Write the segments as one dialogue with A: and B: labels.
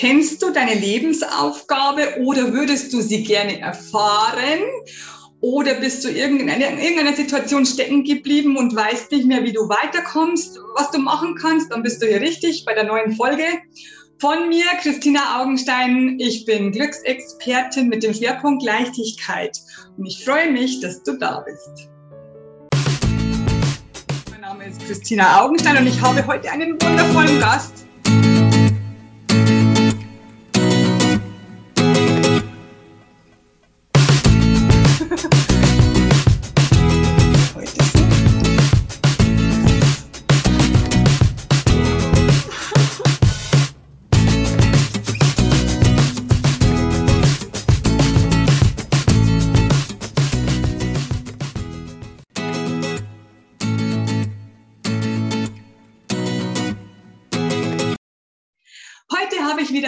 A: Kennst du deine Lebensaufgabe oder würdest du sie gerne erfahren? Oder bist du in irgendeiner Situation stecken geblieben und weißt nicht mehr, wie du weiterkommst, was du machen kannst? Dann bist du hier richtig bei der neuen Folge. Von mir, Christina Augenstein. Ich bin Glücksexpertin mit dem Schwerpunkt Leichtigkeit. Und ich freue mich, dass du da bist. Mein Name ist Christina Augenstein und ich habe heute einen wundervollen Gast.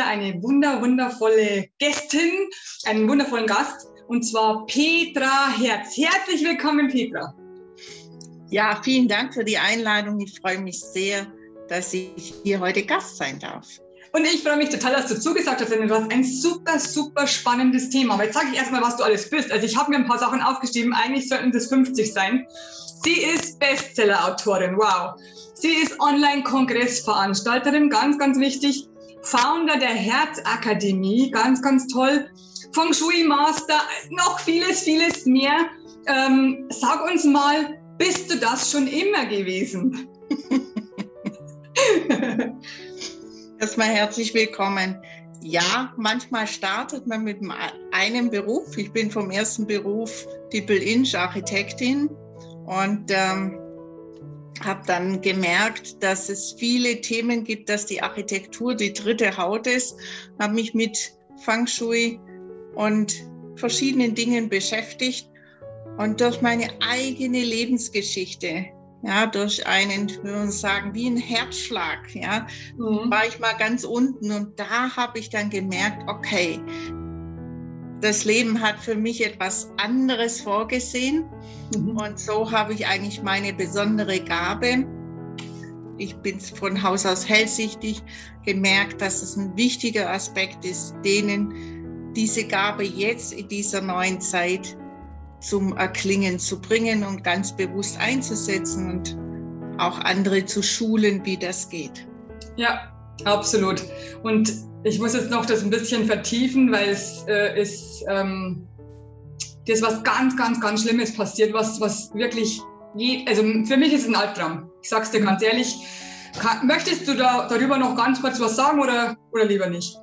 A: Wieder eine wunder, wundervolle Gästin, einen wundervollen Gast, und zwar Petra Herz. Herzlich willkommen, Petra.
B: Ja, vielen Dank für die Einladung. Ich freue mich sehr, dass ich hier heute Gast sein darf.
A: Und ich freue mich total, dass du zugesagt hast, denn du hast ein super, super spannendes Thema. Aber jetzt sage ich erstmal, was du alles bist. Also ich habe mir ein paar Sachen aufgeschrieben, eigentlich sollten das 50 sein. Sie ist Bestseller-Autorin, wow. Sie ist Online-Kongressveranstalterin, ganz, ganz wichtig. Founder der Herzakademie, ganz, ganz toll. Feng Shui Master, noch vieles, vieles mehr. Ähm, sag uns mal, bist du das schon immer gewesen?
B: Erstmal herzlich willkommen. Ja, manchmal startet man mit einem Beruf. Ich bin vom ersten Beruf Dippel Inch Architektin und ähm, habe dann gemerkt, dass es viele Themen gibt, dass die Architektur die dritte Haut ist, habe mich mit Feng Shui und verschiedenen Dingen beschäftigt und durch meine eigene Lebensgeschichte, ja, durch einen, würde man sagen, wie ein Herzschlag, ja, mhm. war ich mal ganz unten und da habe ich dann gemerkt, okay, das Leben hat für mich etwas anderes vorgesehen. Mhm. Und so habe ich eigentlich meine besondere Gabe. Ich bin von Haus aus hellsichtig, gemerkt, dass es ein wichtiger Aspekt ist, denen diese Gabe jetzt in dieser neuen Zeit zum Erklingen zu bringen und ganz bewusst einzusetzen und auch andere zu schulen, wie das geht.
A: Ja, absolut. Und ich muss jetzt noch das ein bisschen vertiefen, weil es äh, ist ähm, das was ganz, ganz, ganz Schlimmes passiert, was, was wirklich, je, also für mich ist es ein Albtraum. Ich sag's dir ganz ehrlich. Kann, möchtest du da, darüber noch ganz kurz was sagen oder, oder lieber nicht?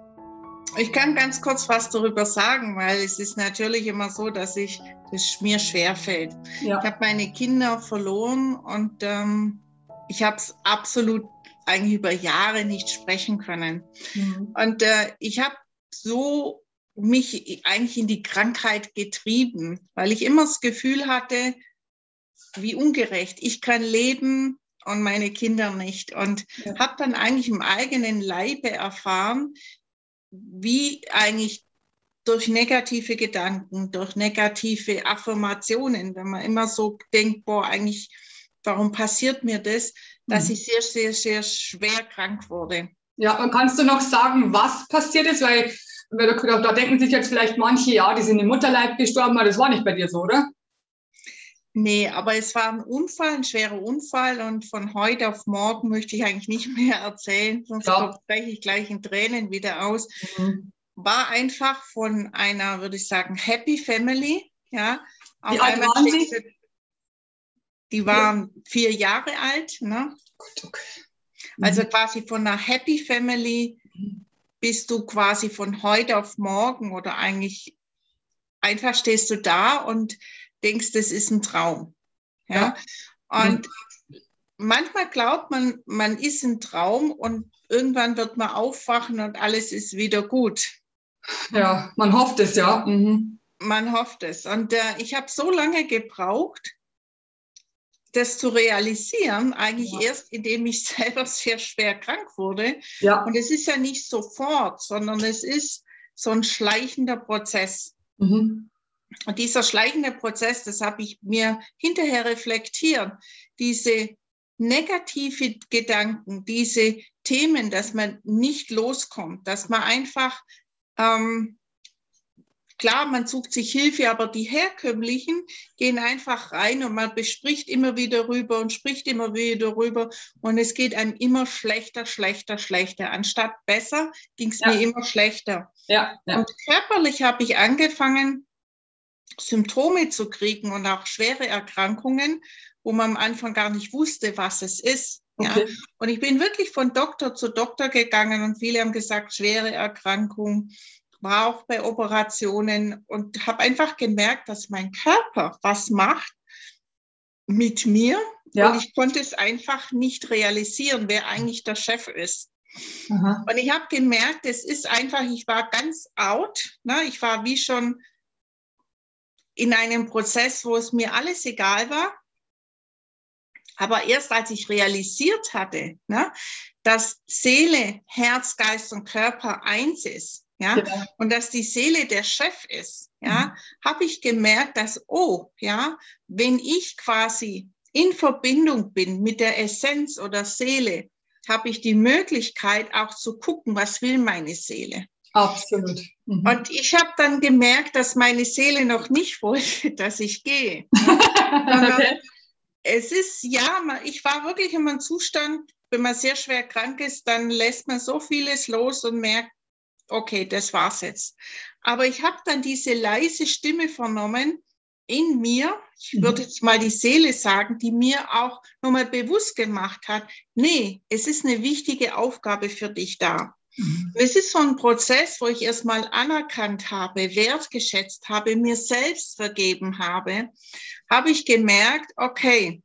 B: Ich kann ganz kurz was darüber sagen, weil es ist natürlich immer so, dass ich es mir schwerfällt. Ja. Ich habe meine Kinder verloren und ähm, ich habe es absolut eigentlich über Jahre nicht sprechen können. Mhm. Und äh, ich habe so mich eigentlich in die Krankheit getrieben, weil ich immer das Gefühl hatte, wie ungerecht. Ich kann leben und meine Kinder nicht. Und ja. habe dann eigentlich im eigenen Leibe erfahren, wie eigentlich durch negative Gedanken, durch negative Affirmationen, wenn man immer so denkt, boah, eigentlich, warum passiert mir das? Dass mhm. ich sehr, sehr, sehr schwer krank wurde.
A: Ja, und kannst du noch sagen, was passiert ist? Weil, da denken sich jetzt vielleicht manche, ja, die sind im Mutterleib gestorben, aber das war nicht bei dir so, oder?
B: Nee, aber es war ein Unfall, ein schwerer Unfall und von heute auf morgen möchte ich eigentlich nicht mehr erzählen, sonst ja. breche ich gleich in Tränen wieder aus. Mhm. War einfach von einer, würde ich sagen, Happy Family, ja.
A: Wie alt waren Sie?
B: Die waren vier Jahre alt. Ne? Okay. Also mhm. quasi von einer Happy Family bist du quasi von heute auf morgen oder eigentlich einfach stehst du da und denkst, das ist ein Traum. Ja. ja. Und mhm. manchmal glaubt man, man ist ein Traum und irgendwann wird man aufwachen und alles ist wieder gut.
A: Ja, man hofft es, ja. Mhm.
B: Man hofft es. Und äh, ich habe so lange gebraucht, das zu realisieren, eigentlich ja. erst, indem ich selber sehr schwer krank wurde. Ja. Und es ist ja nicht sofort, sondern es ist so ein schleichender Prozess. Mhm. Und dieser schleichende Prozess, das habe ich mir hinterher reflektiert, diese negative Gedanken, diese Themen, dass man nicht loskommt, dass man einfach ähm, Klar, man sucht sich Hilfe, aber die herkömmlichen gehen einfach rein und man bespricht immer wieder rüber und spricht immer wieder rüber und es geht einem immer schlechter, schlechter, schlechter. Anstatt besser ging es ja. mir immer schlechter. Ja, ja. Und körperlich habe ich angefangen, Symptome zu kriegen und auch schwere Erkrankungen, wo man am Anfang gar nicht wusste, was es ist. Okay. Ja. Und ich bin wirklich von Doktor zu Doktor gegangen und viele haben gesagt, schwere Erkrankung, war auch bei Operationen und habe einfach gemerkt, dass mein Körper was macht mit mir. Ja. Und ich konnte es einfach nicht realisieren, wer eigentlich der Chef ist. Aha. Und ich habe gemerkt, es ist einfach, ich war ganz out. Ne? Ich war wie schon in einem Prozess, wo es mir alles egal war. Aber erst als ich realisiert hatte, ne, dass Seele, Herz, Geist und Körper eins ist, ja, genau. und dass die Seele der Chef ist, ja, mhm. habe ich gemerkt, dass, oh, ja, wenn ich quasi in Verbindung bin mit der Essenz oder Seele, habe ich die Möglichkeit auch zu gucken, was will meine Seele.
A: Absolut.
B: Mhm. Und ich habe dann gemerkt, dass meine Seele noch nicht wollte, dass ich gehe. okay. Es ist, ja, ich war wirklich in einem Zustand, wenn man sehr schwer krank ist, dann lässt man so vieles los und merkt, okay, das war's jetzt. Aber ich habe dann diese leise Stimme vernommen in mir, ich mhm. würde jetzt mal die Seele sagen, die mir auch nochmal bewusst gemacht hat, nee, es ist eine wichtige Aufgabe für dich da. Mhm. Es ist so ein Prozess, wo ich erstmal anerkannt habe, wertgeschätzt habe, mir selbst vergeben habe, habe ich gemerkt, okay,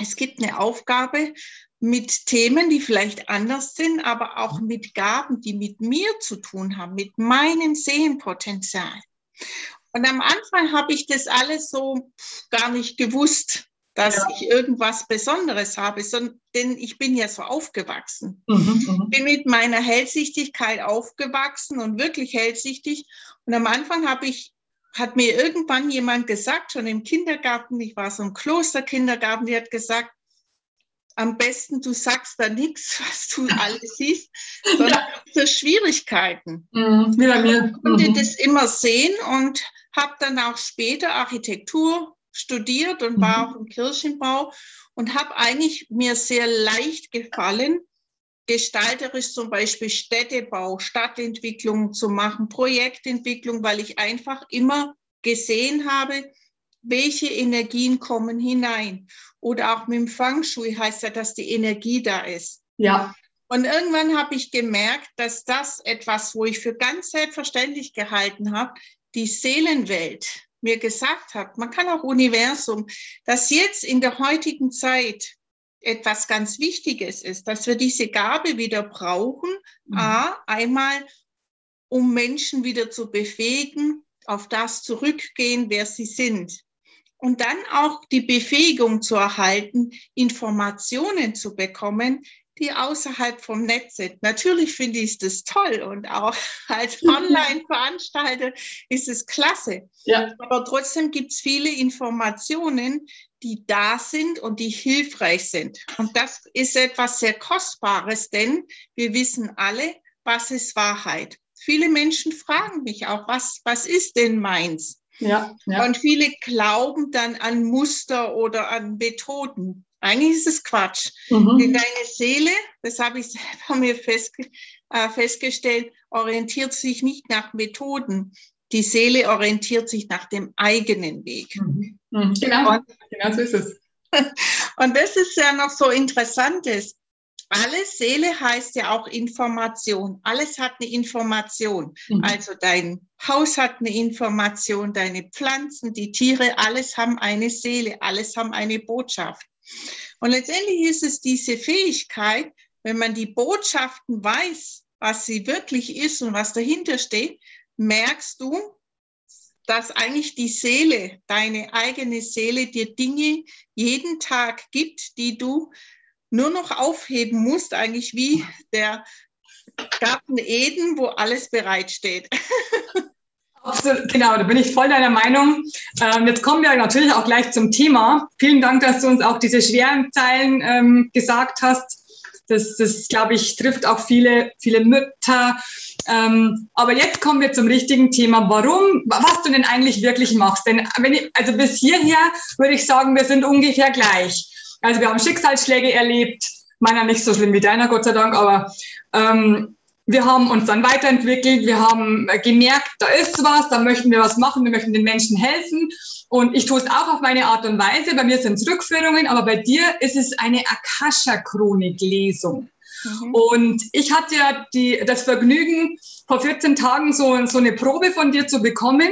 B: es gibt eine Aufgabe mit Themen, die vielleicht anders sind, aber auch mit Gaben, die mit mir zu tun haben, mit meinem Sehenpotenzial. Und am Anfang habe ich das alles so gar nicht gewusst, dass ja. ich irgendwas Besonderes habe, sondern, denn ich bin ja so aufgewachsen. Mhm, mhm, bin mit meiner Hellsichtigkeit aufgewachsen und wirklich hellsichtig. Und am Anfang habe ich hat mir irgendwann jemand gesagt, schon im Kindergarten, ich war so im Klosterkindergarten, die hat gesagt, am besten du sagst da nichts, was du alles siehst, sondern ja. für Schwierigkeiten. Mhm, bei mir. Ich konnte mhm. das immer sehen und habe dann auch später Architektur studiert und mhm. war auch im Kirchenbau und habe eigentlich mir sehr leicht gefallen, gestalterisch zum Beispiel Städtebau, Stadtentwicklung zu machen, Projektentwicklung, weil ich einfach immer gesehen habe, welche Energien kommen hinein. Oder auch mit dem Feng Shui heißt ja, dass die Energie da ist.
A: Ja.
B: Und irgendwann habe ich gemerkt, dass das etwas, wo ich für ganz selbstverständlich gehalten habe, die Seelenwelt mir gesagt hat, man kann auch Universum, dass jetzt in der heutigen Zeit etwas ganz Wichtiges ist, dass wir diese Gabe wieder brauchen, mhm. a, einmal um Menschen wieder zu befähigen, auf das zurückgehen, wer sie sind. Und dann auch die Befähigung zu erhalten, Informationen zu bekommen, die außerhalb vom Netz sind. Natürlich finde ich das toll und auch als Online-Veranstalter ist es klasse. Ja. Aber trotzdem gibt es viele Informationen, die da sind und die hilfreich sind. Und das ist etwas sehr Kostbares, denn wir wissen alle, was ist Wahrheit. Viele Menschen fragen mich auch, was, was ist denn meins? Ja, ja. Und viele glauben dann an Muster oder an Methoden. Eigentlich ist es Quatsch. Mhm. Denn deine Seele, das habe ich selber mir festge äh, festgestellt, orientiert sich nicht nach Methoden. Die Seele orientiert sich nach dem eigenen Weg. Mhm.
A: Mhm. Genau. Und, genau so ist es.
B: Und das ist ja noch so interessantes alles Seele heißt ja auch Information. Alles hat eine Information. Mhm. Also dein Haus hat eine Information, deine Pflanzen, die Tiere, alles haben eine Seele, alles haben eine Botschaft. Und letztendlich ist es diese Fähigkeit, wenn man die Botschaften weiß, was sie wirklich ist und was dahinter steht, merkst du, dass eigentlich die Seele, deine eigene Seele dir Dinge jeden Tag gibt, die du nur noch aufheben musst, eigentlich wie der Garten Eden, wo alles bereitsteht.
A: Genau, da bin ich voll deiner Meinung. Ähm, jetzt kommen wir natürlich auch gleich zum Thema. Vielen Dank, dass du uns auch diese schweren Zeilen ähm, gesagt hast. Das, das glaube ich, trifft auch viele, viele Mütter. Ähm, aber jetzt kommen wir zum richtigen Thema. Warum, was du denn eigentlich wirklich machst? Denn wenn ich, also bis hierher würde ich sagen, wir sind ungefähr gleich. Also wir haben Schicksalsschläge erlebt, meiner nicht so schlimm wie deiner, Gott sei Dank, aber ähm, wir haben uns dann weiterentwickelt, wir haben gemerkt, da ist was, da möchten wir was machen, wir möchten den Menschen helfen. Und ich tue es auch auf meine Art und Weise. Bei mir sind es Rückführungen, aber bei dir ist es eine Akasha-Chronik-Lesung. Mhm. Und ich hatte ja die, das Vergnügen, vor 14 Tagen so, so eine Probe von dir zu bekommen.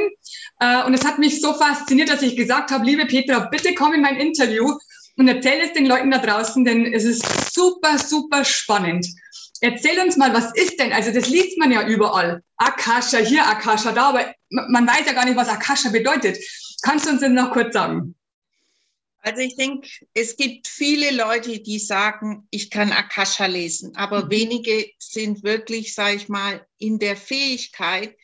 A: Äh, und es hat mich so fasziniert, dass ich gesagt habe, liebe Petra, bitte komm in mein Interview und erzähl es den Leuten da draußen, denn es ist super, super spannend. Erzähl uns mal, was ist denn, also das liest man ja überall. Akasha, hier Akasha, da, aber man weiß ja gar nicht, was Akasha bedeutet. Kannst du uns das noch kurz sagen?
B: Also ich denke, es gibt viele Leute, die sagen, ich kann Akasha lesen, aber mhm. wenige sind wirklich, sage ich mal, in der Fähigkeit,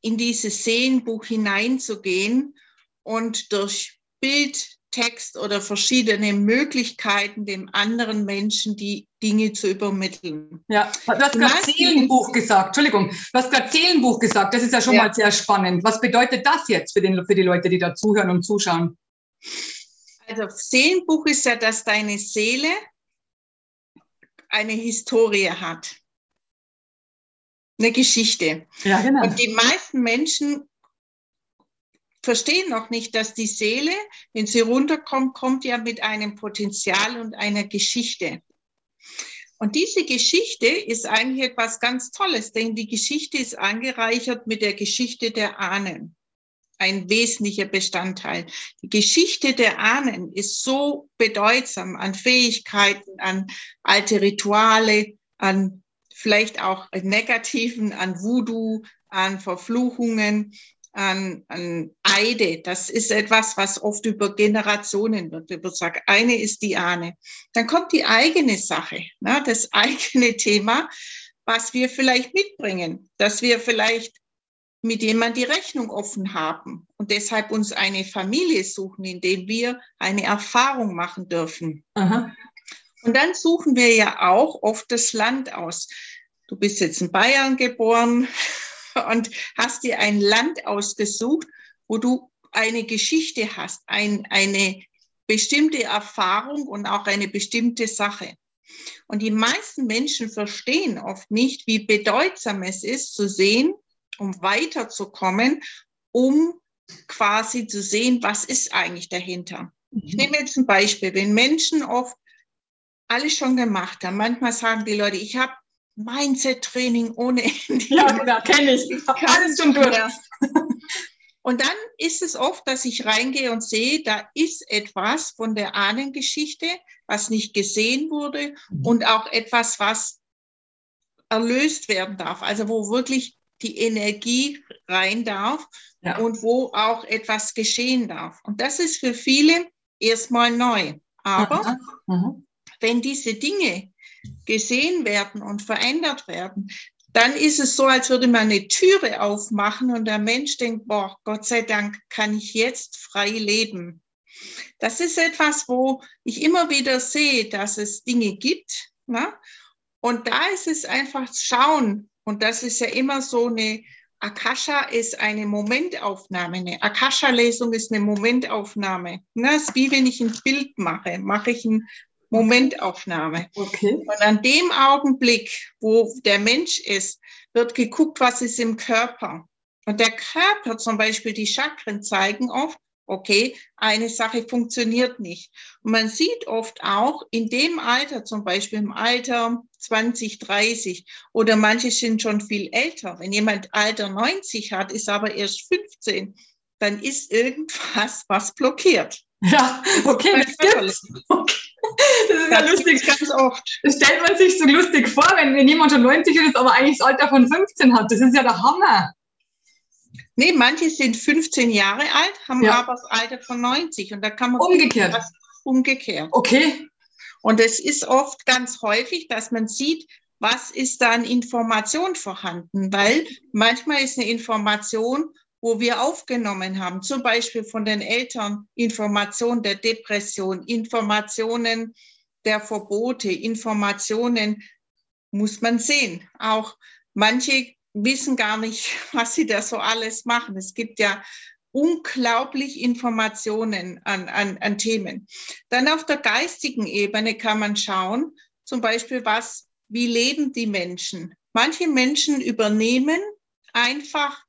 B: in dieses Sehenbuch hineinzugehen und durch Bild, Text oder verschiedene Möglichkeiten dem anderen Menschen die Dinge zu übermitteln.
A: Ja, du hast gerade Seelenbuch gesagt. Entschuldigung, du hast gerade Seelenbuch gesagt. Das ist ja schon ja. mal sehr spannend. Was bedeutet das jetzt für, den, für die Leute, die da zuhören und zuschauen?
B: Also Seelenbuch ist ja, dass deine Seele eine Historie hat. Eine Geschichte. Ja, genau. Und die meisten Menschen verstehen noch nicht, dass die Seele, wenn sie runterkommt, kommt ja mit einem Potenzial und einer Geschichte. Und diese Geschichte ist eigentlich etwas ganz Tolles, denn die Geschichte ist angereichert mit der Geschichte der Ahnen. Ein wesentlicher Bestandteil. Die Geschichte der Ahnen ist so bedeutsam an Fähigkeiten, an alte Rituale, an vielleicht auch negativen, an Voodoo, an Verfluchungen, an, an Eide. Das ist etwas, was oft über Generationen wird. Sagen, eine ist die Ahne. Dann kommt die eigene Sache, ne, das eigene Thema, was wir vielleicht mitbringen, dass wir vielleicht mit jemand die Rechnung offen haben und deshalb uns eine Familie suchen, in der wir eine Erfahrung machen dürfen. Aha. Und dann suchen wir ja auch oft das Land aus. Du bist jetzt in Bayern geboren, und hast dir ein Land ausgesucht, wo du eine Geschichte hast, ein, eine bestimmte Erfahrung und auch eine bestimmte Sache. Und die meisten Menschen verstehen oft nicht, wie bedeutsam es ist zu sehen, um weiterzukommen, um quasi zu sehen, was ist eigentlich dahinter. Ich nehme jetzt ein Beispiel. Wenn Menschen oft alles schon gemacht haben, manchmal sagen die Leute, ich habe Mindset-Training ohne Ende.
A: Ja, genau, kenne ich. ich alles schon durch.
B: Und dann ist es oft, dass ich reingehe und sehe, da ist etwas von der Ahnengeschichte, was nicht gesehen wurde mhm. und auch etwas, was erlöst werden darf. Also wo wirklich die Energie rein darf ja. und wo auch etwas geschehen darf. Und das ist für viele erstmal neu. Aber mhm. Mhm. wenn diese Dinge gesehen werden und verändert werden, dann ist es so, als würde man eine Türe aufmachen und der Mensch denkt, boah, Gott sei Dank kann ich jetzt frei leben. Das ist etwas, wo ich immer wieder sehe, dass es Dinge gibt. Ne? Und da ist es einfach schauen. Und das ist ja immer so eine, Akasha ist eine Momentaufnahme. Eine Akasha-Lesung ist eine Momentaufnahme. Ne? Das ist wie wenn ich ein Bild mache. Mache ich ein Momentaufnahme. Okay. Und an dem Augenblick, wo der Mensch ist, wird geguckt, was ist im Körper. Und der Körper, zum Beispiel die Chakren, zeigen oft, okay, eine Sache funktioniert nicht. Und man sieht oft auch in dem Alter, zum Beispiel im Alter 20, 30 oder manche sind schon viel älter. Wenn jemand Alter 90 hat, ist aber erst 15, dann ist irgendwas, was blockiert.
A: Ja, okay, das gibt's. Okay. Das ist ja lustig. Ganz oft. Das stellt man sich so lustig vor, wenn, wenn jemand schon 90 ist, aber eigentlich das Alter von 15 hat. Das ist ja der Hammer.
B: Nee, manche sind 15 Jahre alt, haben ja. aber das Alter von 90. Und da kann man.
A: Umgekehrt.
B: umgekehrt.
A: Okay.
B: Und es ist oft ganz häufig, dass man sieht, was ist da an Information vorhanden? Weil manchmal ist eine Information, wo wir aufgenommen haben, zum Beispiel von den Eltern Informationen der Depression, Informationen der Verbote, Informationen muss man sehen. Auch manche wissen gar nicht, was sie da so alles machen. Es gibt ja unglaublich Informationen an, an, an Themen. Dann auf der geistigen Ebene kann man schauen, zum Beispiel, was, wie leben die Menschen? Manche Menschen übernehmen einfach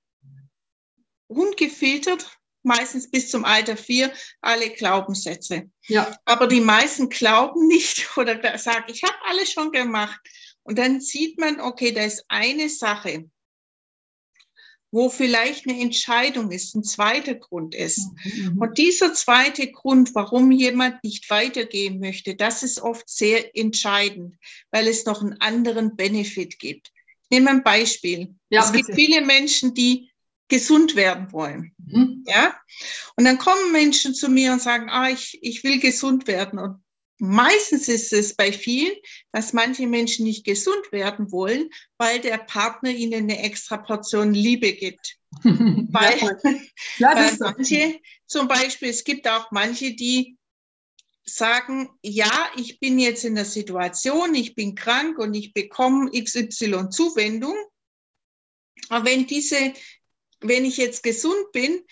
B: ungefiltert, meistens bis zum Alter vier, alle Glaubenssätze. Ja. Aber die meisten glauben nicht oder sagen, ich habe alles schon gemacht. Und dann sieht man, okay, da ist eine Sache, wo vielleicht eine Entscheidung ist, ein zweiter Grund ist. Mhm. Und dieser zweite Grund, warum jemand nicht weitergehen möchte, das ist oft sehr entscheidend, weil es noch einen anderen Benefit gibt. Ich nehme ein Beispiel. Ja, es bitte. gibt viele Menschen, die gesund werden wollen. Mhm. Ja? Und dann kommen Menschen zu mir und sagen, ah, ich, ich will gesund werden. Und meistens ist es bei vielen, dass manche Menschen nicht gesund werden wollen, weil der Partner ihnen eine extra Portion Liebe gibt. weil, ja, weil manche, zum Beispiel, es gibt auch manche, die sagen, ja, ich bin jetzt in der Situation, ich bin krank und ich bekomme XY Zuwendung. Aber wenn diese wenn ich jetzt gesund bin,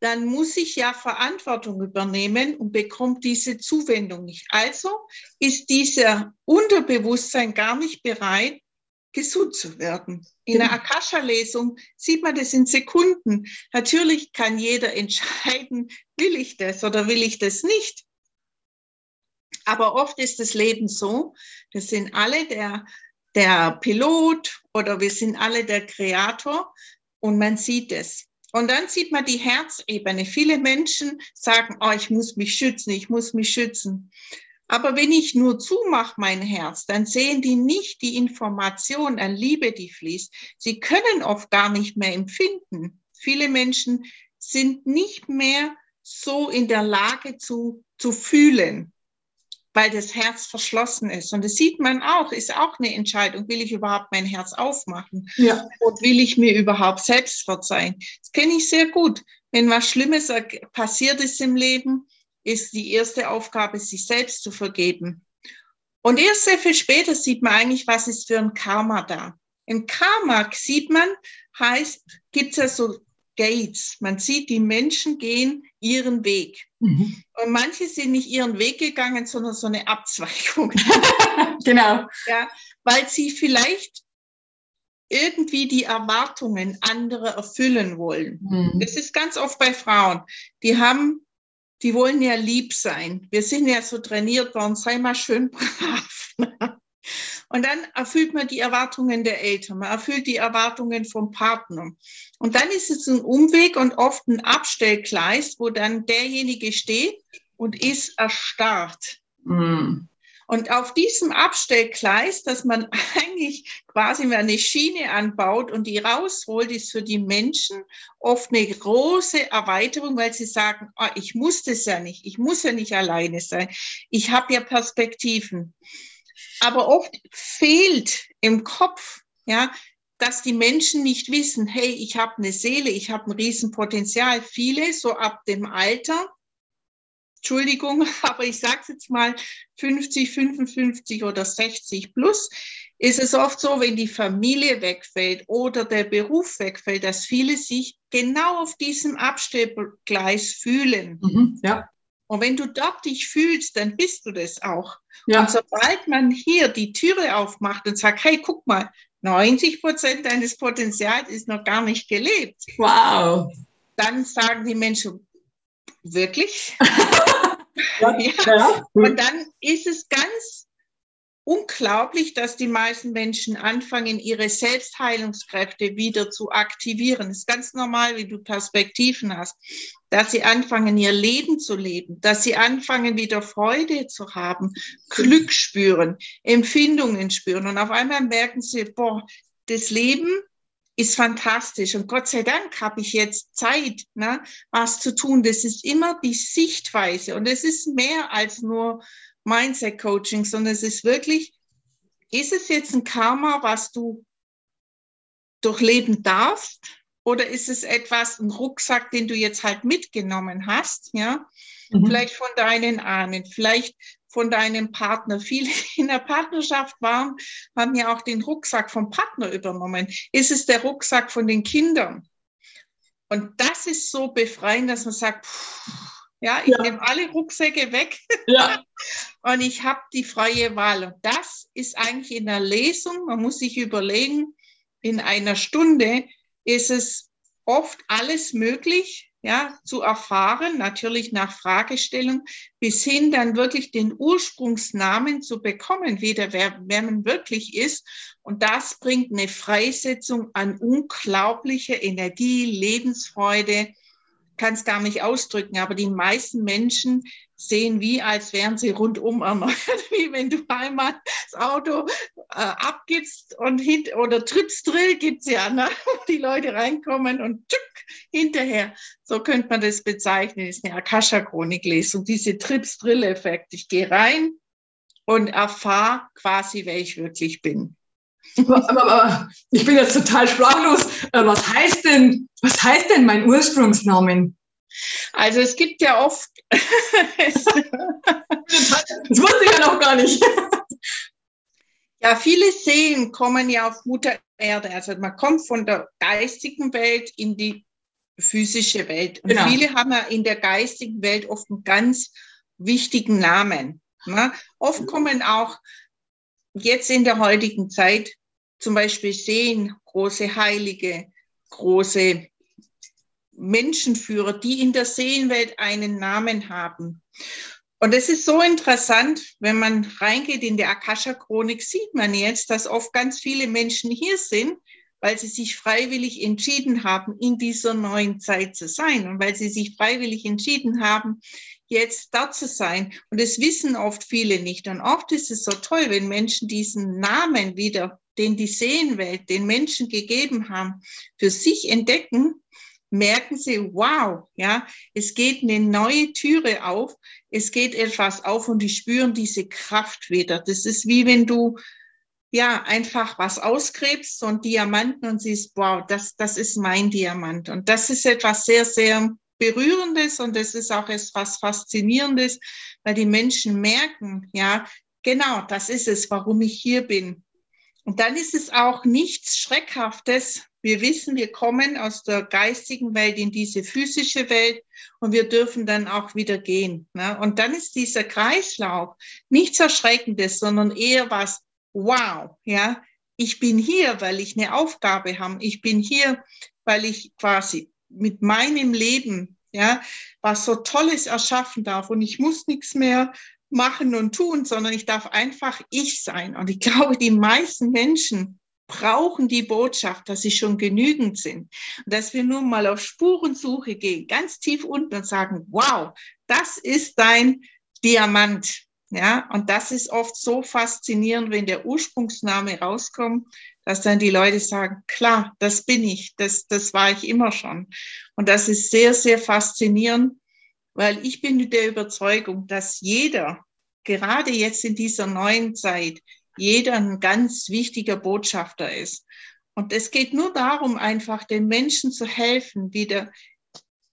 B: dann muss ich ja Verantwortung übernehmen und bekomme diese Zuwendung nicht. Also ist dieser Unterbewusstsein gar nicht bereit, gesund zu werden. In der Akasha-Lesung sieht man das in Sekunden. Natürlich kann jeder entscheiden, will ich das oder will ich das nicht. Aber oft ist das Leben so, das sind alle der, der Pilot oder wir sind alle der Kreator und man sieht es. Und dann sieht man die Herzebene. Viele Menschen sagen, oh, ich muss mich schützen, ich muss mich schützen. Aber wenn ich nur zumache mein Herz, dann sehen die nicht die Information an Liebe, die fließt. Sie können oft gar nicht mehr empfinden. Viele Menschen sind nicht mehr so in der Lage zu, zu fühlen weil das Herz verschlossen ist. Und das sieht man auch, ist auch eine Entscheidung. Will ich überhaupt mein Herz aufmachen? Ja. Und will ich mir überhaupt selbst verzeihen? Das kenne ich sehr gut. Wenn was Schlimmes passiert ist im Leben, ist die erste Aufgabe, sich selbst zu vergeben. Und erst sehr viel später sieht man eigentlich, was ist für ein Karma da. Im Karma sieht man, heißt, gibt es ja so Gates. Man sieht, die Menschen gehen ihren Weg. Mhm. Und manche sind nicht ihren Weg gegangen, sondern so eine Abzweigung. genau. Ja, weil sie vielleicht irgendwie die Erwartungen anderer erfüllen wollen. Mhm. Das ist ganz oft bei Frauen. Die haben, die wollen ja lieb sein. Wir sind ja so trainiert worden, sei mal schön brav. Und dann erfüllt man die Erwartungen der Eltern, man erfüllt die Erwartungen vom Partner. Und dann ist es ein Umweg und oft ein Abstellgleis, wo dann derjenige steht und ist erstarrt. Mm. Und auf diesem Abstellgleis, dass man eigentlich quasi eine Schiene anbaut und die rausholt, ist für die Menschen oft eine große Erweiterung, weil sie sagen, oh, ich muss das ja nicht, ich muss ja nicht alleine sein, ich habe ja Perspektiven. Aber oft fehlt im Kopf, ja, dass die Menschen nicht wissen, hey, ich habe eine Seele, ich habe ein Riesenpotenzial. Viele so ab dem Alter, Entschuldigung, aber ich sage es jetzt mal 50, 55 oder 60 plus, ist es oft so, wenn die Familie wegfällt oder der Beruf wegfällt, dass viele sich genau auf diesem Abstellgleis fühlen. Mhm, ja. Und wenn du dort dich fühlst, dann bist du das auch. Ja. Und sobald man hier die Türe aufmacht und sagt, hey, guck mal, 90 Prozent deines Potenzials ist noch gar nicht gelebt. Wow. Dann sagen die Menschen, wirklich? ja. ja. Und dann ist es ganz unglaublich, dass die meisten Menschen anfangen, ihre Selbstheilungskräfte wieder zu aktivieren. Das ist ganz normal, wie du Perspektiven hast dass sie anfangen, ihr Leben zu leben, dass sie anfangen, wieder Freude zu haben, Glück spüren, Empfindungen spüren. Und auf einmal merken sie, boah, das Leben ist fantastisch. Und Gott sei Dank habe ich jetzt Zeit, ne, was zu tun. Das ist immer die Sichtweise. Und es ist mehr als nur Mindset Coaching, sondern es ist wirklich ist es jetzt ein Karma, was du durchleben darfst? Oder ist es etwas, ein Rucksack, den du jetzt halt mitgenommen hast, ja? Mhm. Vielleicht von deinen Ahnen, vielleicht von deinem Partner. Viele in der Partnerschaft waren, haben ja auch den Rucksack vom Partner übernommen. Ist es der Rucksack von den Kindern? Und das ist so befreiend, dass man sagt, pff, ja, ich ja. nehme alle Rucksäcke weg ja. und ich habe die freie Wahl. Und das ist eigentlich in der Lesung, man muss sich überlegen, in einer Stunde ist es oft alles möglich, ja, zu erfahren, natürlich nach Fragestellung, bis hin dann wirklich den Ursprungsnamen zu bekommen, wieder wer, wer man wirklich ist. Und das bringt eine Freisetzung an unglaubliche Energie, Lebensfreude, kann es gar nicht ausdrücken, aber die meisten Menschen sehen wie, als wären sie rundum erneuert, wie wenn du einmal das Auto äh, abgibst und hint oder Tripsdrill gibt's ja, ne? die Leute reinkommen und tschück, hinterher. So könnte man das bezeichnen, das ist eine Akasha-Chronik-Lesung, diese Tripsdrill-Effekt. Ich gehe rein und erfahre quasi, wer ich wirklich bin.
A: Ich bin jetzt total sprachlos. Äh, was heißt denn, was heißt denn mein Ursprungsnamen?
B: Also es gibt ja oft. das
A: wusste ich ja noch gar nicht.
B: Ja, viele Seelen kommen ja auf Mutter Erde. Also man kommt von der geistigen Welt in die physische Welt. Und genau. viele haben ja in der geistigen Welt oft einen ganz wichtigen Namen. Ne? Oft kommen auch jetzt in der heutigen Zeit zum Beispiel sehen, große Heilige, große Menschenführer, die in der Seelenwelt einen Namen haben. Und es ist so interessant, wenn man reingeht in der Akasha-Chronik, sieht man jetzt, dass oft ganz viele Menschen hier sind, weil sie sich freiwillig entschieden haben, in dieser neuen Zeit zu sein und weil sie sich freiwillig entschieden haben, jetzt da zu sein. Und das wissen oft viele nicht. Und oft ist es so toll, wenn Menschen diesen Namen wieder, den die Seelenwelt den Menschen gegeben haben, für sich entdecken, merken sie, wow, ja, es geht eine neue Türe auf, es geht etwas auf und die spüren diese Kraft wieder. Das ist wie wenn du ja, einfach was ausgräbst, so ein Diamanten und siehst, wow, das, das ist mein Diamant. Und das ist etwas sehr, sehr Berührendes und es ist auch etwas Faszinierendes, weil die Menschen merken, ja, genau, das ist es, warum ich hier bin. Und dann ist es auch nichts Schreckhaftes. Wir wissen, wir kommen aus der geistigen Welt in diese physische Welt und wir dürfen dann auch wieder gehen. Ne? Und dann ist dieser Kreislauf nichts Erschreckendes, sondern eher was wow, ja, ich bin hier, weil ich eine Aufgabe habe. Ich bin hier, weil ich quasi mit meinem Leben, ja, was so Tolles erschaffen darf und ich muss nichts mehr machen und tun, sondern ich darf einfach ich sein. Und ich glaube, die meisten Menschen brauchen die Botschaft, dass sie schon genügend sind und dass wir nur mal auf Spurensuche gehen, ganz tief unten und sagen, wow, das ist dein Diamant. Ja, und das ist oft so faszinierend, wenn der Ursprungsname rauskommt, dass dann die Leute sagen, klar, das bin ich, das, das war ich immer schon. Und das ist sehr, sehr faszinierend, weil ich bin der Überzeugung, dass jeder, gerade jetzt in dieser neuen Zeit, jeder ein ganz wichtiger Botschafter ist. Und es geht nur darum, einfach den Menschen zu helfen, wieder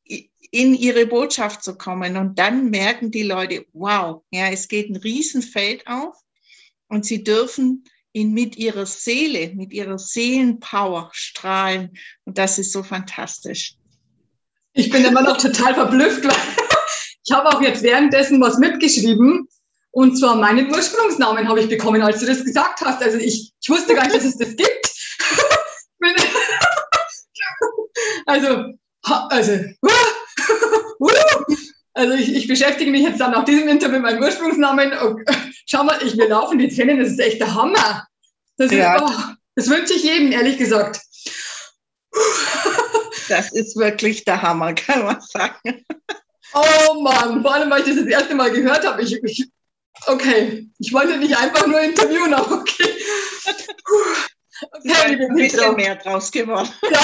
B: in ihre Botschaft zu kommen. Und dann merken die Leute, wow, ja, es geht ein Riesenfeld auf und sie dürfen ihn mit ihrer Seele, mit ihrer Seelenpower strahlen. Und das ist so fantastisch.
A: Ich bin immer noch total verblüfft. Ich habe auch jetzt währenddessen was mitgeschrieben. Und zwar meinen Ursprungsnamen habe ich bekommen, als du das gesagt hast. Also ich, ich wusste gar nicht, dass es das gibt. also, also, also ich, ich, beschäftige mich jetzt dann nach diesem Interview mit meinem Ursprungsnamen. Schau mal, ich, mir laufen die Tränen, das ist echt der Hammer. Das, ja. oh, das wünsche ich jedem, ehrlich gesagt.
B: Das ist wirklich der Hammer, kann man sagen.
A: Oh Mann, vor allem, weil ich das das erste Mal gehört habe. Ich, ich, okay, ich wollte nicht einfach nur interviewen, aber okay.
B: Okay, ja, ein bisschen mehr draus geworden. Ja.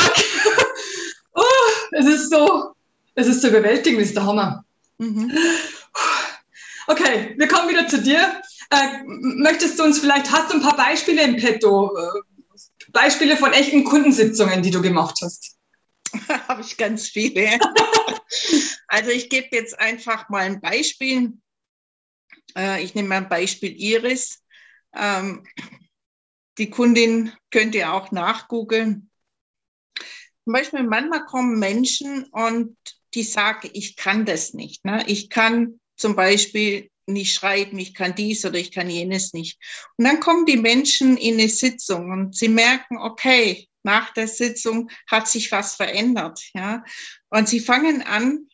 A: Oh, es ist so, es ist zu überwältigend, ist der Hammer. Mhm. Okay, wir kommen wieder zu dir. Äh, möchtest du uns vielleicht, hast du ein paar Beispiele im Petto? Äh, Beispiele von echten Kundensitzungen, die du gemacht hast?
B: Habe ich ganz viele. also ich gebe jetzt einfach mal ein Beispiel. Äh, ich nehme mal ein Beispiel Iris. Ähm, die Kundin könnt ihr auch nachgoogeln. Zum Beispiel manchmal kommen Menschen und die sagen, ich kann das nicht. Ne? Ich kann zum Beispiel nicht schreiben, ich kann dies oder ich kann jenes nicht. Und dann kommen die Menschen in eine Sitzung und sie merken, okay, nach der Sitzung hat sich was verändert, ja. Und sie fangen an,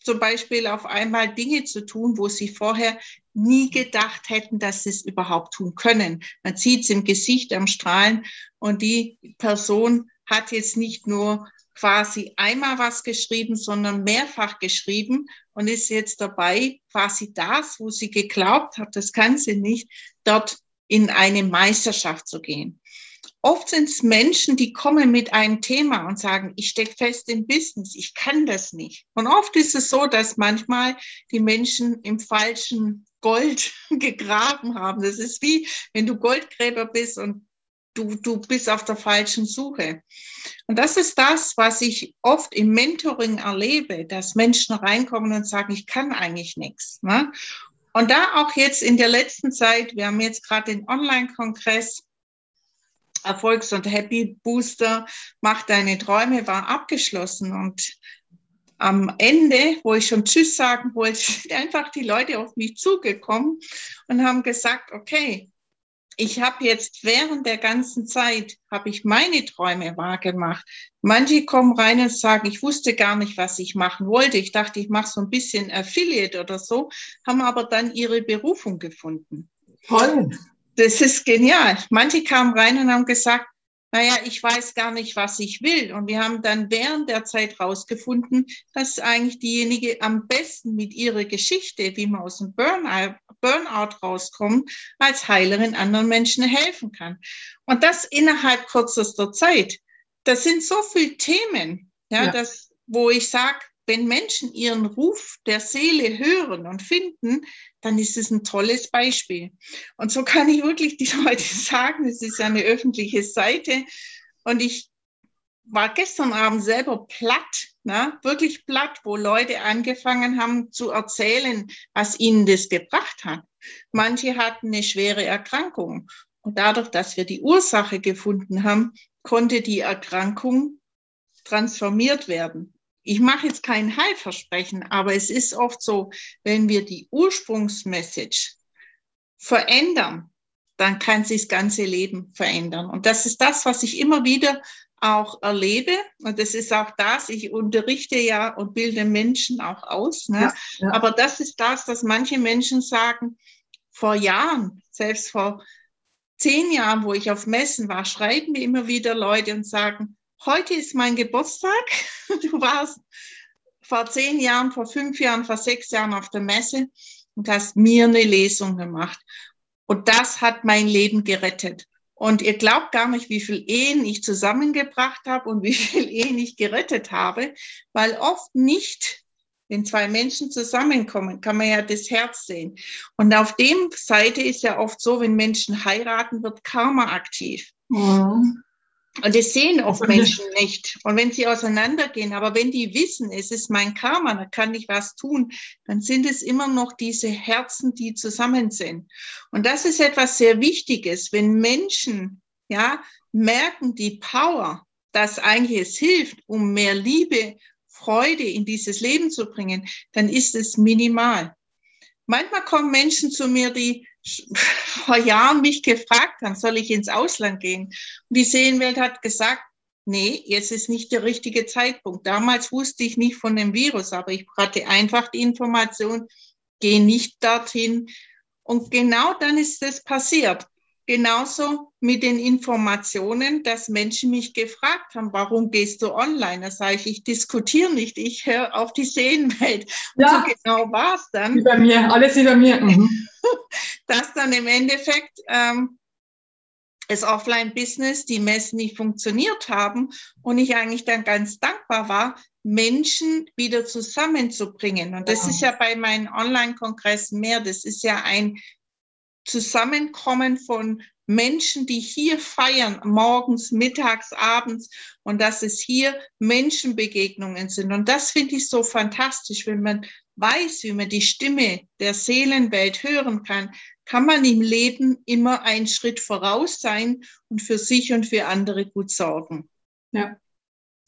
B: zum Beispiel auf einmal Dinge zu tun, wo sie vorher nie gedacht hätten, dass sie es überhaupt tun können. Man sieht es im Gesicht, am Strahlen und die Person hat jetzt nicht nur quasi einmal was geschrieben, sondern mehrfach geschrieben und ist jetzt dabei, quasi das, wo sie geglaubt hat, das kann sie nicht, dort in eine Meisterschaft zu gehen. Oft sind es Menschen, die kommen mit einem Thema und sagen, ich stecke fest im Business, ich kann das nicht. Und oft ist es so, dass manchmal die Menschen im falschen Gold gegraben haben. Das ist wie, wenn du Goldgräber bist und du, du bist auf der falschen Suche. Und das ist das, was ich oft im Mentoring erlebe, dass Menschen reinkommen und sagen, ich kann eigentlich nichts. Ne? Und da auch jetzt in der letzten Zeit, wir haben jetzt gerade den Online-Kongress, Erfolgs- und Happy Booster, mach deine Träume, war abgeschlossen. Und am Ende, wo ich schon Tschüss sagen wollte, sind einfach die Leute auf mich zugekommen und haben gesagt, okay, ich habe jetzt während der ganzen Zeit, habe ich meine Träume wahrgemacht. Manche kommen rein und sagen, ich wusste gar nicht, was ich machen wollte. Ich dachte, ich mache so ein bisschen Affiliate oder so, haben aber dann ihre Berufung gefunden.
A: Toll.
B: Das ist genial. Manche kamen rein und haben gesagt, naja, ich weiß gar nicht, was ich will. Und wir haben dann während der Zeit rausgefunden, dass eigentlich diejenige am besten mit ihrer Geschichte, wie man aus dem Burnout, Burnout rauskommt, als Heilerin anderen Menschen helfen kann. Und das innerhalb kürzester Zeit. Das sind so viele Themen, ja, ja. Das, wo ich sage, wenn Menschen ihren Ruf der Seele hören und finden, dann ist es ein tolles Beispiel. Und so kann ich wirklich die Leute sagen, es ist eine öffentliche Seite. Und ich war gestern Abend selber platt, ne? wirklich platt, wo Leute angefangen haben zu erzählen, was ihnen das gebracht hat. Manche hatten eine schwere Erkrankung. Und dadurch, dass wir die Ursache gefunden haben, konnte die Erkrankung transformiert werden ich mache jetzt kein Heilversprechen, aber es ist oft so, wenn wir die Ursprungsmessage verändern, dann kann sich das ganze Leben verändern. Und das ist das, was ich immer wieder auch erlebe. Und das ist auch das, ich unterrichte ja und bilde Menschen auch aus. Ne? Ja, ja. Aber das ist das, dass manche Menschen sagen, vor Jahren, selbst vor zehn Jahren, wo ich auf Messen war, schreiben mir immer wieder Leute und sagen, heute ist mein Geburtstag. Du warst vor zehn Jahren, vor fünf Jahren, vor sechs Jahren auf der Messe und hast mir eine Lesung gemacht. Und das hat mein Leben gerettet. Und ihr glaubt gar nicht, wie viel Ehen ich zusammengebracht habe und wie viel Ehen ich gerettet habe, weil oft nicht, wenn zwei Menschen zusammenkommen, kann man ja das Herz sehen. Und auf dem Seite ist ja oft so, wenn Menschen heiraten, wird Karma aktiv. Mhm. Und das sehen oft Menschen nicht. Und wenn sie auseinandergehen, aber wenn die wissen, es ist mein Karma, da kann ich was tun, dann sind es immer noch diese Herzen, die zusammen sind. Und das ist etwas sehr Wichtiges. Wenn Menschen, ja, merken die Power, dass eigentlich es hilft, um mehr Liebe, Freude in dieses Leben zu bringen, dann ist es minimal. Manchmal kommen Menschen zu mir, die vor Jahren mich gefragt haben, soll ich ins Ausland gehen? Und die Seelenwelt hat gesagt, nee, jetzt ist nicht der richtige Zeitpunkt. Damals wusste ich nicht von dem Virus, aber ich hatte einfach die Information, geh nicht dorthin. Und genau dann ist es passiert. Genauso mit den Informationen, dass Menschen mich gefragt haben, warum gehst du online? Da sage ich, ich diskutiere nicht, ich höre auf die Seelenwelt. Und ja, so genau war es dann.
A: Über mir, alles über mir. Mhm.
B: Dass dann im Endeffekt ähm, das Offline-Business, die Messen nicht funktioniert haben und ich eigentlich dann ganz dankbar war, Menschen wieder zusammenzubringen. Und das ja. ist ja bei meinen Online-Kongressen mehr. Das ist ja ein Zusammenkommen von Menschen, die hier feiern, morgens, mittags, abends und dass es hier Menschenbegegnungen sind. Und das finde ich so fantastisch, wenn man weiß, wie man die Stimme der Seelenwelt hören kann, kann man im Leben immer einen Schritt voraus sein und für sich und für andere gut sorgen.
A: Ja,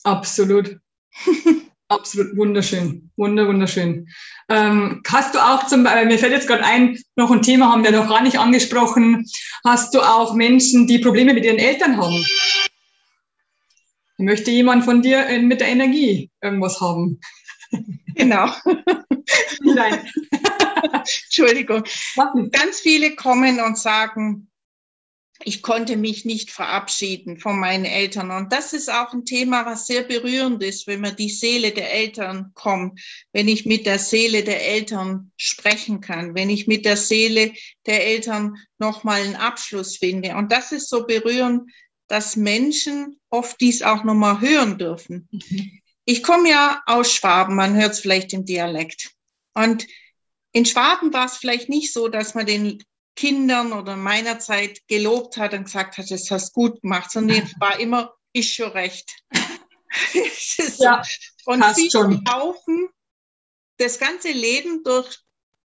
A: absolut. Absolut wunderschön, wunder, wunderschön. Ähm, hast du auch zum Beispiel, mir fällt jetzt gerade ein, noch ein Thema haben wir noch gar nicht angesprochen. Hast du auch Menschen, die Probleme mit ihren Eltern haben? Möchte jemand von dir äh, mit der Energie irgendwas haben?
B: Genau. Nein. Entschuldigung. Ganz viele kommen und sagen, ich konnte mich nicht verabschieden von meinen Eltern. Und das ist auch ein Thema, was sehr berührend ist, wenn man die Seele der Eltern kommt, wenn ich mit der Seele der Eltern sprechen kann, wenn ich mit der Seele der Eltern nochmal einen Abschluss finde. Und das ist so berührend, dass Menschen oft dies auch nochmal hören dürfen. Ich komme ja aus Schwaben, man hört es vielleicht im Dialekt. Und in Schwaben war es vielleicht nicht so, dass man den Kindern oder meiner Zeit gelobt hat und gesagt hat, das hast gut gemacht, sondern es war immer, ich schon recht. ja, und sie schon. laufen das ganze Leben durch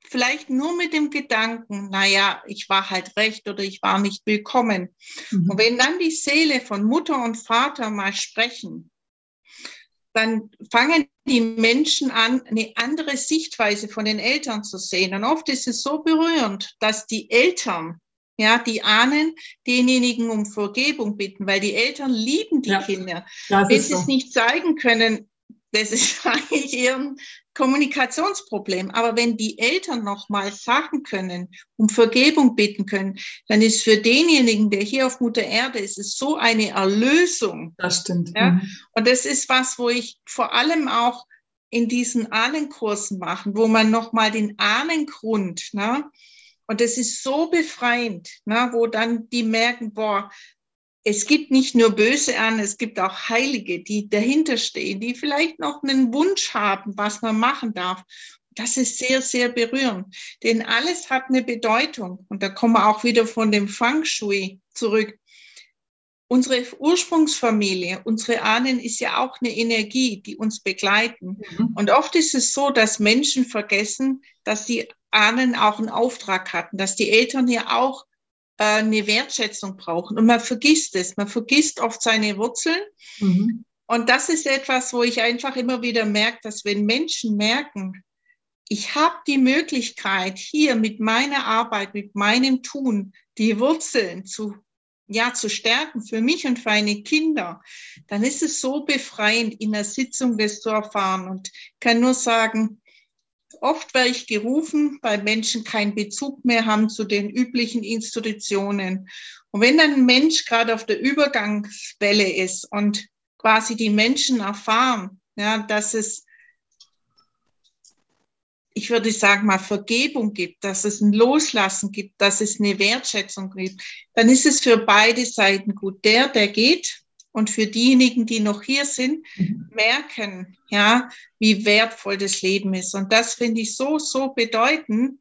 B: vielleicht nur mit dem Gedanken, naja, ich war halt recht oder ich war nicht willkommen. Mhm. Und wenn dann die Seele von Mutter und Vater mal sprechen, dann fangen die Menschen an, eine andere Sichtweise von den Eltern zu sehen. Und oft ist es so berührend, dass die Eltern, ja, die Ahnen denjenigen um Vergebung bitten, weil die Eltern lieben die ja, Kinder. Wenn sie so. es nicht zeigen können, das ist eigentlich eher ein Kommunikationsproblem. Aber wenn die Eltern nochmal sagen können, um Vergebung bitten können, dann ist für denjenigen, der hier auf Mutter Erde ist, es so eine Erlösung.
A: Das stimmt.
B: Ja? Mhm. Und das ist was, wo ich vor allem auch in diesen Ahnenkursen machen, wo man nochmal den Ahnengrund, ne? Und das ist so befreiend, ne? wo dann die merken, boah, es gibt nicht nur böse an, es gibt auch Heilige, die dahinter stehen, die vielleicht noch einen Wunsch haben, was man machen darf. Das ist sehr, sehr berührend, denn alles hat eine Bedeutung. Und da kommen wir auch wieder von dem Feng Shui zurück. Unsere Ursprungsfamilie, unsere Ahnen ist ja auch eine Energie, die uns begleiten. Mhm. Und oft ist es so, dass Menschen vergessen, dass die Ahnen auch einen Auftrag hatten, dass die Eltern ja auch eine Wertschätzung brauchen. Und man vergisst es. Man vergisst oft seine Wurzeln. Mhm. Und das ist etwas, wo ich einfach immer wieder merke, dass wenn Menschen merken, ich habe die Möglichkeit, hier mit meiner Arbeit, mit meinem Tun, die Wurzeln zu, ja, zu stärken für mich und für meine Kinder, dann ist es so befreiend, in der Sitzung das zu erfahren. Und kann nur sagen, Oft werde ich gerufen, weil Menschen keinen Bezug mehr haben zu den üblichen Institutionen. Und wenn dann ein Mensch gerade auf der Übergangswelle ist und quasi die Menschen erfahren, ja, dass es, ich würde sagen mal, Vergebung gibt, dass es ein Loslassen gibt, dass es eine Wertschätzung gibt, dann ist es für beide Seiten gut. Der, der geht, und für diejenigen, die noch hier sind, mhm. merken, ja, wie wertvoll das Leben ist. Und das finde ich so, so bedeutend,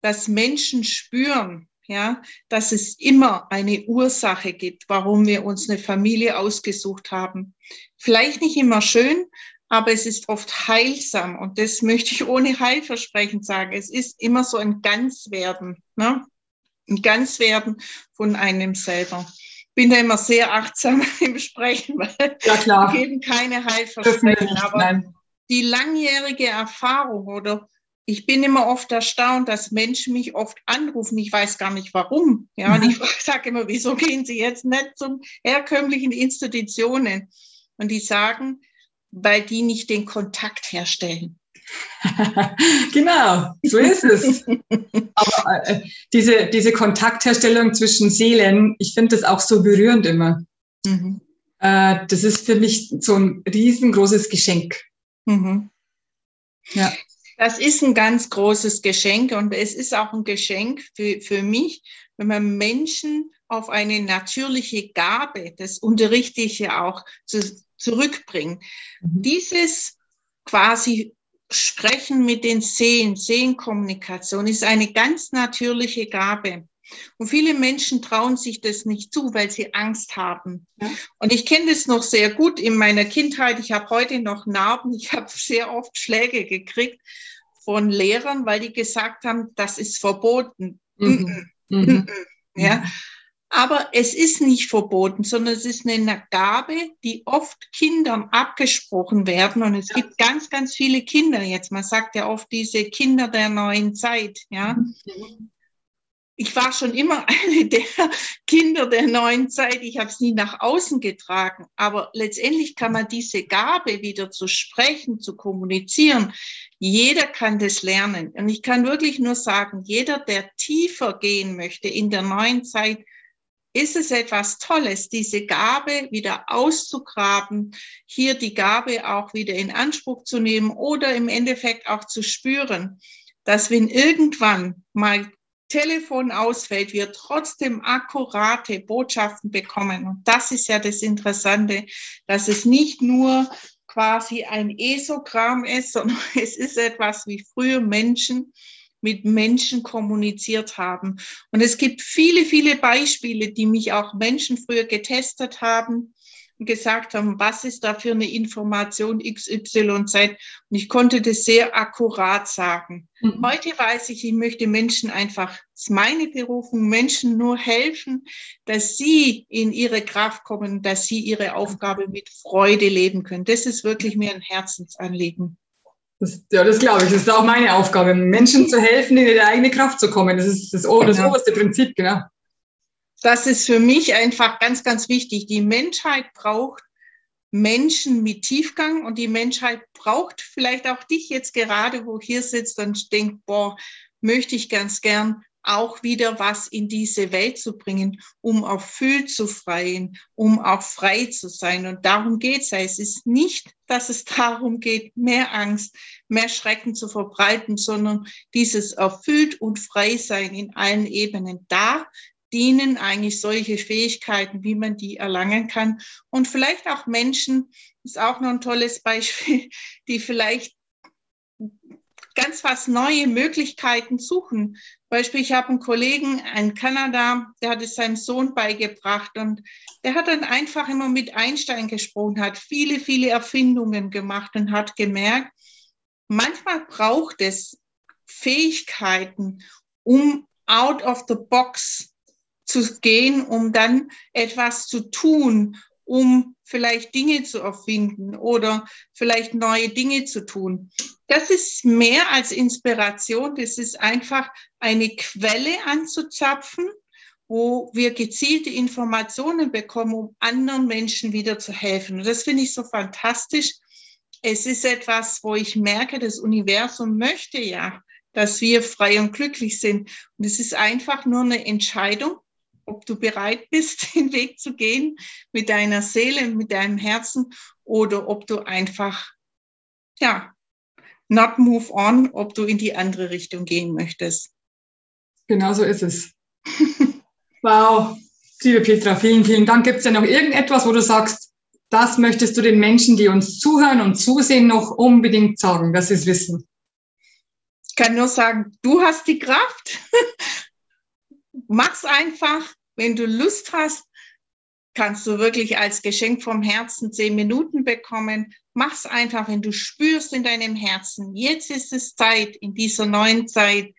B: dass Menschen spüren, ja, dass es immer eine Ursache gibt, warum wir uns eine Familie ausgesucht haben. Vielleicht nicht immer schön, aber es ist oft heilsam. Und das möchte ich ohne Heilversprechen sagen. Es ist immer so ein Ganzwerden, ne? ein Ganzwerden von einem selber bin da immer sehr achtsam im Sprechen, weil ja, klar. wir geben keine Heilversprechen. Aber Nein. die langjährige Erfahrung oder ich bin immer oft erstaunt, dass Menschen mich oft anrufen. Ich weiß gar nicht warum. Ja, mhm. und ich sage immer, wieso gehen Sie jetzt nicht zum herkömmlichen Institutionen? Und die sagen, weil die nicht den Kontakt herstellen.
A: genau, so ist es. Aber äh, diese, diese Kontaktherstellung zwischen Seelen, ich finde das auch so berührend immer. Mhm. Äh, das ist für mich so ein riesengroßes Geschenk. Mhm.
B: Ja. Das ist ein ganz großes Geschenk und es ist auch ein Geschenk für, für mich, wenn man Menschen auf eine natürliche Gabe, das unterrichte ich ja auch, zu, zurückbringt. Mhm. Dieses quasi Sprechen mit den Sehen, Sehenkommunikation ist eine ganz natürliche Gabe. Und viele Menschen trauen sich das nicht zu, weil sie Angst haben. Ja. Und ich kenne das noch sehr gut in meiner Kindheit. Ich habe heute noch Narben. Ich habe sehr oft Schläge gekriegt von Lehrern, weil die gesagt haben, das ist verboten. Mhm. Mhm. Ja. Aber es ist nicht verboten, sondern es ist eine Gabe, die oft Kindern abgesprochen werden. Und es ja. gibt ganz, ganz viele Kinder jetzt. Man sagt ja oft diese Kinder der neuen Zeit. Ja. Mhm. Ich war schon immer eine der Kinder der neuen Zeit. Ich habe es nie nach außen getragen. Aber letztendlich kann man diese Gabe wieder zu sprechen, zu kommunizieren. Jeder kann das lernen. Und ich kann wirklich nur sagen, jeder, der tiefer gehen möchte in der neuen Zeit, ist es etwas Tolles, diese Gabe wieder auszugraben, hier die Gabe auch wieder in Anspruch zu nehmen oder im Endeffekt auch zu spüren, dass wenn irgendwann mal Telefon ausfällt, wir trotzdem akkurate Botschaften bekommen. Und das ist ja das Interessante, dass es nicht nur quasi ein Esogramm ist, sondern es ist etwas wie früher Menschen mit Menschen kommuniziert haben. Und es gibt viele, viele Beispiele, die mich auch Menschen früher getestet haben und gesagt haben, was ist da für eine Information XYZ? Und ich konnte das sehr akkurat sagen. Mhm. Heute weiß ich, ich möchte Menschen einfach, das ist meine Berufung, Menschen nur helfen, dass sie in ihre Kraft kommen, dass sie ihre Aufgabe mit Freude leben können. Das ist wirklich mir ein Herzensanliegen.
A: Das, ja, das glaube ich. Das ist auch meine Aufgabe, Menschen zu helfen, in ihre eigene Kraft zu kommen. Das ist das, das genau. oberste Prinzip, genau.
B: Das ist für mich einfach ganz, ganz wichtig. Die Menschheit braucht Menschen mit Tiefgang und die Menschheit braucht vielleicht auch dich jetzt gerade, wo hier sitzt und denkt, boah, möchte ich ganz gern auch wieder was in diese Welt zu bringen, um erfüllt zu freien, um auch frei zu sein. Und darum geht es. Es ist nicht, dass es darum geht, mehr Angst, mehr Schrecken zu verbreiten, sondern dieses erfüllt und frei sein in allen Ebenen. Da dienen eigentlich solche Fähigkeiten, wie man die erlangen kann. Und vielleicht auch Menschen, ist auch noch ein tolles Beispiel, die vielleicht ganz was neue Möglichkeiten suchen. Beispiel, ich habe einen Kollegen in Kanada, der hat es seinem Sohn beigebracht und der hat dann einfach immer mit Einstein gesprochen, hat viele, viele Erfindungen gemacht und hat gemerkt, manchmal braucht es Fähigkeiten, um out of the box zu gehen, um dann etwas zu tun, um vielleicht Dinge zu erfinden oder vielleicht neue Dinge zu tun. Das ist mehr als Inspiration, das ist einfach eine Quelle anzuzapfen, wo wir gezielte Informationen bekommen, um anderen Menschen wieder zu helfen. Und das finde ich so fantastisch. Es ist etwas, wo ich merke, das Universum möchte ja, dass wir frei und glücklich sind. Und es ist einfach nur eine Entscheidung, ob du bereit bist, den Weg zu gehen mit deiner Seele, mit deinem Herzen oder ob du einfach, ja, not move on, ob du in die andere Richtung gehen möchtest.
A: Genau so ist es. wow, liebe Petra, vielen, vielen Dank. Gibt es ja noch irgendetwas, wo du sagst, das möchtest du den Menschen, die uns zuhören und zusehen, noch unbedingt sagen, dass sie es wissen?
B: Ich kann nur sagen, du hast die Kraft mach's einfach. Wenn du Lust hast, kannst du wirklich als Geschenk vom Herzen zehn Minuten bekommen. Mach's einfach, wenn du spürst in deinem Herzen, jetzt ist es Zeit, in dieser neuen Zeit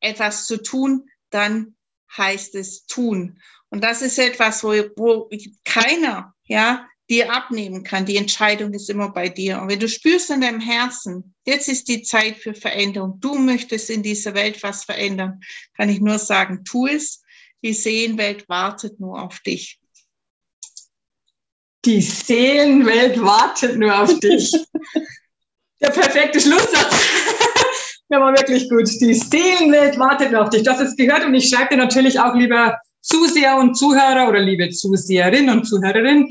B: etwas zu tun, dann heißt es tun. Und das ist etwas, wo, wo keiner, ja, dir abnehmen kann. Die Entscheidung ist immer bei dir. Und wenn du spürst in deinem Herzen, jetzt ist die Zeit für Veränderung, du möchtest in dieser Welt was verändern, kann ich nur sagen, tu es. Die Seelenwelt wartet nur auf dich.
A: Die Seelenwelt wartet nur auf dich. Der perfekte Schlusssatz. Der war wirklich gut. Die Seelenwelt wartet nur auf dich. Hast es gehört und ich schreibe dir natürlich auch, lieber Zuseher und Zuhörer oder liebe Zuseherin und Zuhörerin,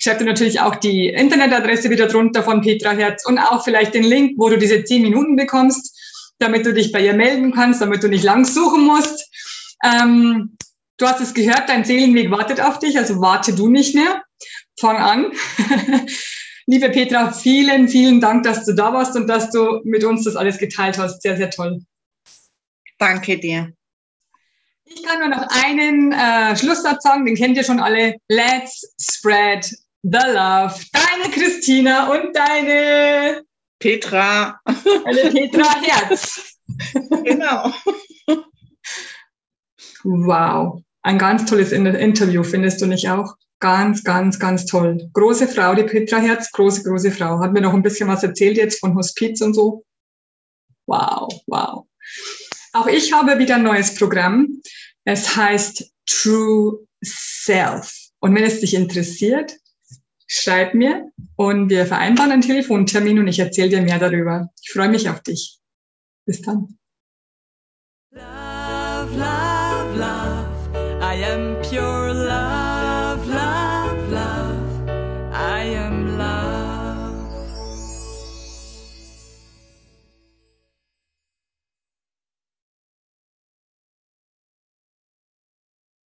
A: ich schreibe dir natürlich auch die Internetadresse wieder drunter von Petra Herz und auch vielleicht den Link, wo du diese zehn Minuten bekommst, damit du dich bei ihr melden kannst, damit du nicht lang suchen musst. Ähm, du hast es gehört, dein Seelenweg wartet auf dich, also warte du nicht mehr. Fang an. Liebe Petra, vielen, vielen Dank, dass du da warst und dass du mit uns das alles geteilt hast. Sehr, sehr toll.
B: Danke dir.
A: Ich kann nur noch einen äh, Schlusssatz sagen, den kennt ihr schon alle. Let's spread the love. Deine Christina und deine
B: Petra.
A: Deine Petra Herz.
B: genau.
A: Wow. Ein ganz tolles Interview, findest du nicht auch? Ganz, ganz, ganz toll. Große Frau, die Petra Herz, große, große Frau. Hat mir noch ein bisschen was erzählt jetzt von Hospiz und so. Wow, wow. Auch ich habe wieder ein neues Programm. Es heißt True Self. Und wenn es dich interessiert, schreib mir und wir vereinbaren einen Telefontermin und ich erzähle dir mehr darüber. Ich freue mich auf dich. Bis dann.